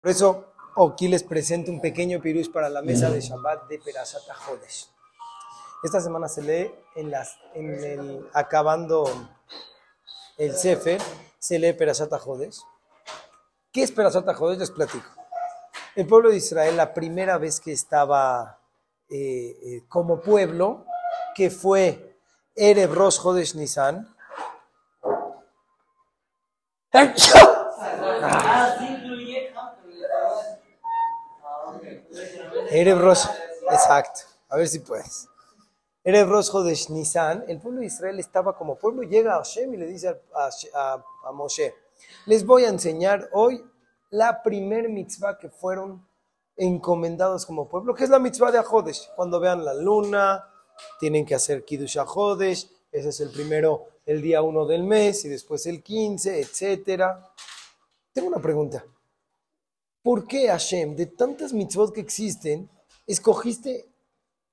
Por eso, aquí les presento un pequeño pirus para la mesa de Shabbat de Perashat Jodesh. Esta semana se lee en, el, acabando el Sefer, se lee Perashat Jodesh. ¿Qué es Perashat Jodesh? Les platico. El pueblo de Israel, la primera vez que estaba eh, eh, como pueblo, que fue Erev Rosh Nisan, Erev Rosh, exacto, a ver si puedes. Erev Rosh Jodesh Nisan, el pueblo de Israel estaba como pueblo, llega a Hashem y le dice a, Moshe, les voy a enseñar hoy la primer mitzvah que fueron encomendados como pueblo, que es la mitzvah de Ajodesh. Cuando vean la luna, tienen que hacer Kiddush Ajodesh, ese es el primero, el día uno del mes, y después el 15, etcétera. Tengo una pregunta. ¿Por qué Hashem, de tantas mitzvot que existen, escogiste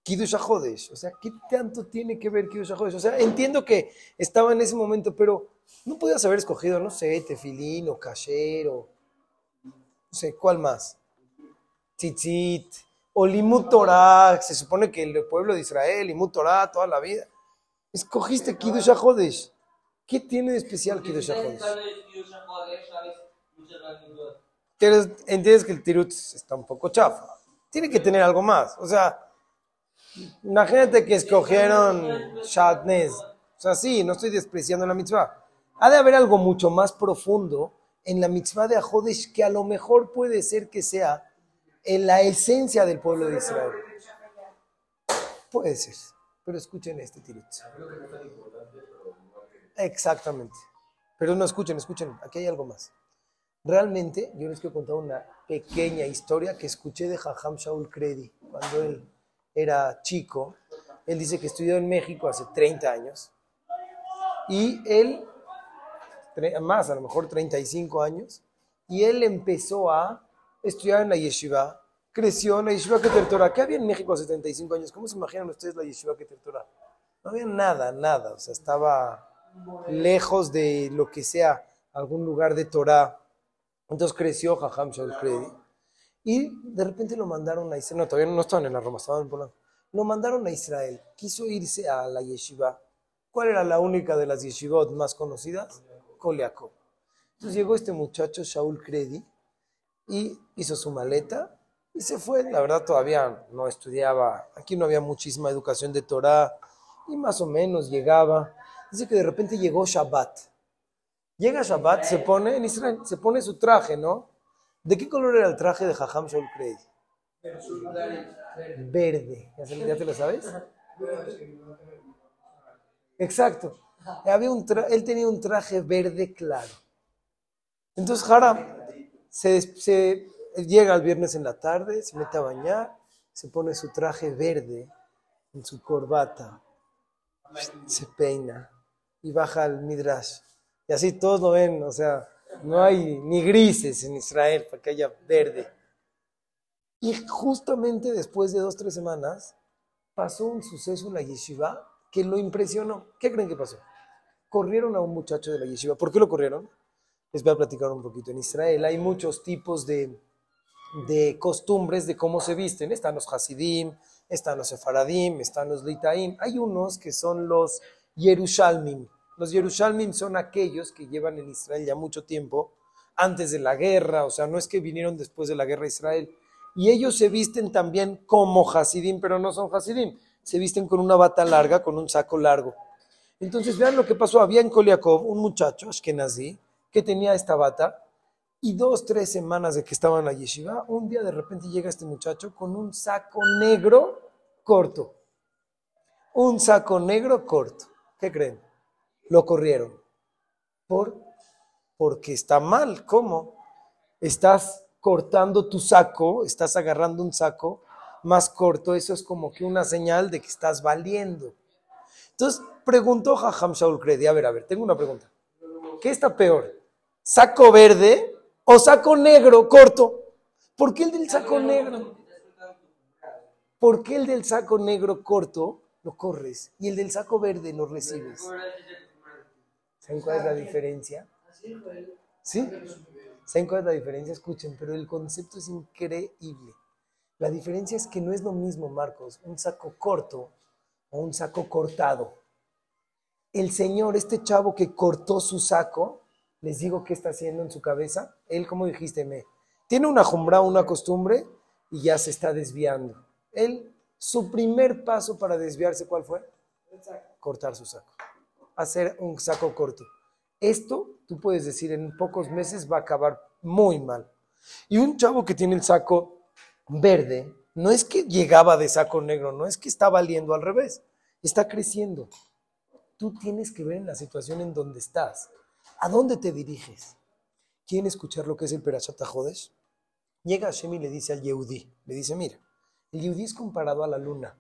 Kiddush Ajodesh? O sea, ¿qué tanto tiene que ver Kiddush Ajodesh? O sea, entiendo que estaba en ese momento, pero no podías haber escogido, no sé, tefilín o kasher o no sé, ¿cuál más? Tzitzit, o Limut Torah, se supone que el pueblo de Israel, Limut Torah, toda la vida. Escogiste Kiddush HaChodesh. ¿Qué tiene de especial Kiddush HaChodesh? Entiendes que el tirut está un poco chafa. Tiene que tener algo más. O sea, imagínate que escogieron Shatnez. O sea, sí, no estoy despreciando la mitzvah. Ha de haber algo mucho más profundo en la mitzvah de Ajodesh que a lo mejor puede ser que sea en la esencia del pueblo de Israel. Puede ser, pero escuchen este tirut. Exactamente. Pero no escuchen, escuchen, aquí hay algo más. Realmente, yo les quiero contar una pequeña historia que escuché de Jajam Shaul Kredi cuando él era chico. Él dice que estudió en México hace 30 años y él más, a lo mejor 35 años, y él empezó a estudiar en la yeshiva, creció en la yeshiva Keter Torah. ¿Qué había en México hace 35 años? ¿Cómo se imaginan ustedes la yeshiva Keter Torah? No había nada, nada, o sea, estaba lejos de lo que sea algún lugar de Torah. Entonces creció Jajam Shaul Kredi. Y de repente lo mandaron a Israel. No, todavía no estaban en la Roma, estaban en Polanco. Lo mandaron a Israel. Quiso irse a la yeshiva. ¿Cuál era la única de las yeshivot más conocidas? Koliakov. Entonces llegó este muchacho, Shaul Kredi, y hizo su maleta y se fue. La verdad todavía no estudiaba, aquí no había muchísima educación de Torah y más o menos llegaba. Dice que de repente llegó Shabbat. Llega Shabbat, se pone en Israel, se pone su traje, ¿no? ¿De qué color era el traje de Jajam Shaul Kredi? Verde. ¿Ya, te lo sabes? Exacto. Él tenía un traje verde claro. Entonces Jara se, llega el viernes en la tarde, se mete a bañar, se pone su traje verde en su corbata, se peina y baja al Midrash. Y así todos lo ven, o sea, no hay ni grises en Israel para que haya verde. Y justamente después de dos, tres semanas, pasó un suceso en la yeshiva que lo impresionó. ¿Qué creen que pasó? corrieron a un muchacho de la yeshiva. ¿Por qué lo corrieron? Les voy a platicar un poquito. En Israel hay muchos tipos de, de costumbres de cómo se visten. Están los Hasidim, están los Sefaradim, están los Litaim. Hay unos que son los Yerushalmim. Los Yerushalmim son aquellos que llevan en Israel ya mucho tiempo, antes de la guerra, o sea, no es que vinieron después de la guerra de Israel. Y ellos se visten también como Hasidim, pero no son Hasidim. Se visten con una bata larga, con un saco largo. Entonces vean lo que pasó. Había en Koliakov un muchacho, Ashkenazi, que tenía esta bata y dos, tres semanas de que estaba en la yeshiva, un día de repente llega este muchacho con un saco negro corto. Un saco negro corto. ¿Qué creen? Lo corrieron. ¿Por? Porque está mal. ¿Cómo? Estás cortando tu saco, estás agarrando un saco más corto, eso es como que una señal de que estás valiendo. Entonces preguntó Jajam Shaul Kredi, a ver, a ver, tengo una pregunta. ¿Qué está peor? ¿Saco verde o saco negro corto? ¿Por qué el del saco negro? ¿Por qué el del saco negro corto lo corres y el del saco verde lo recibes? ¿Saben cuál es la diferencia? ¿Sí? ¿Saben cuál es la diferencia? Escuchen, pero el concepto es increíble. La diferencia es que no es lo mismo, Marcos, un saco corto o un saco cortado. El Señor, este chavo que cortó su saco, les digo qué está haciendo en su cabeza. Él, como dijiste, me, tiene una jumbra, una costumbre y ya se está desviando. Él, su primer paso para desviarse, ¿cuál fue? Cortar su saco. Hacer un saco corto. Esto, tú puedes decir, en pocos meses va a acabar muy mal. Y un chavo que tiene el saco verde, no es que llegaba de saco negro, no es que está valiendo al revés, está creciendo. Tú tienes que ver en la situación en donde estás. ¿A dónde te diriges? ¿Quieren escuchar lo que es el Perashat Jodesh? Llega Hashem y le dice al Yehudi, le dice, mira, el Yehudi es comparado a la luna.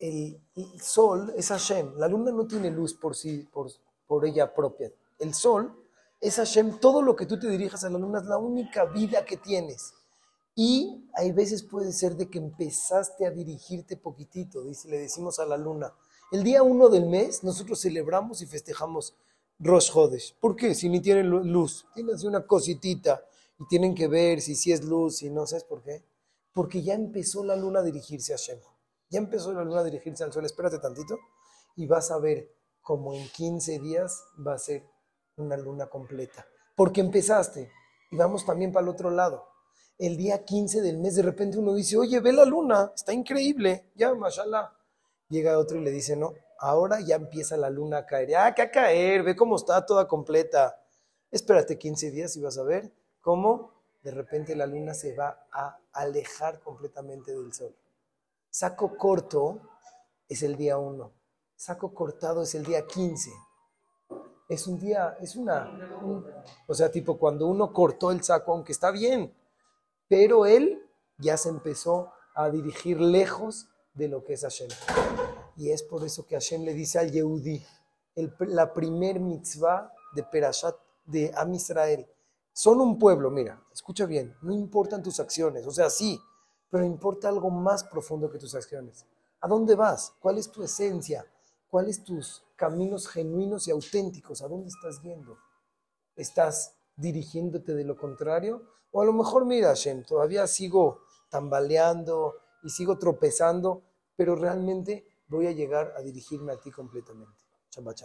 El, sol es Hashem, la luna no tiene luz por sí, por, por ella propia. El sol es Hashem, todo lo que tú te dirijas a la luna es la única vida que tienes. Y hay veces puede ser de que empezaste a dirigirte poquitito, dice, le decimos a la luna. El día uno del mes nosotros celebramos y festejamos Rosh Hodesh. ¿Por qué? Si ni tienen luz, tienen una cositita y tienen que ver si sí es luz, y no, ¿sabes por qué? Porque ya empezó la luna a dirigirse a Shem. Ya empezó la luna a dirigirse al sol. Espérate tantito y vas a ver como en 15 días va a ser una luna completa. Porque empezaste. Y vamos también para el otro lado. El día 15 del mes de repente uno dice, oye, ve la luna, está increíble. Ya, mashallah. Llega otro y le dice, no, ahora ya empieza la luna a caer. Ah, que a caer, ve cómo está toda completa. Espérate 15 días y vas a ver cómo de repente la luna se va a alejar completamente del sol. Saco corto es el día 1, saco cortado es el día 15. Es un día, es una, o sea, tipo cuando uno cortó el saco, aunque está bien, pero él ya se empezó a dirigir lejos de lo que es Hashem. Y es por eso que Hashem le dice al Yehudi, la primer mitzvah de Perashat de Am Israel. Son un pueblo, mira, escucha bien, no importan tus acciones, o sea, sí, pero importa algo más profundo que tus acciones. ¿A dónde vas? ¿Cuál es tu esencia? ¿Cuáles tus caminos genuinos y auténticos? ¿A dónde estás yendo? ¿Estás dirigiéndote de lo contrario? O a lo mejor, mira, Hashem, todavía sigo tambaleando y sigo tropezando, pero realmente voy a llegar a dirigirme a ti completamente. Shabbat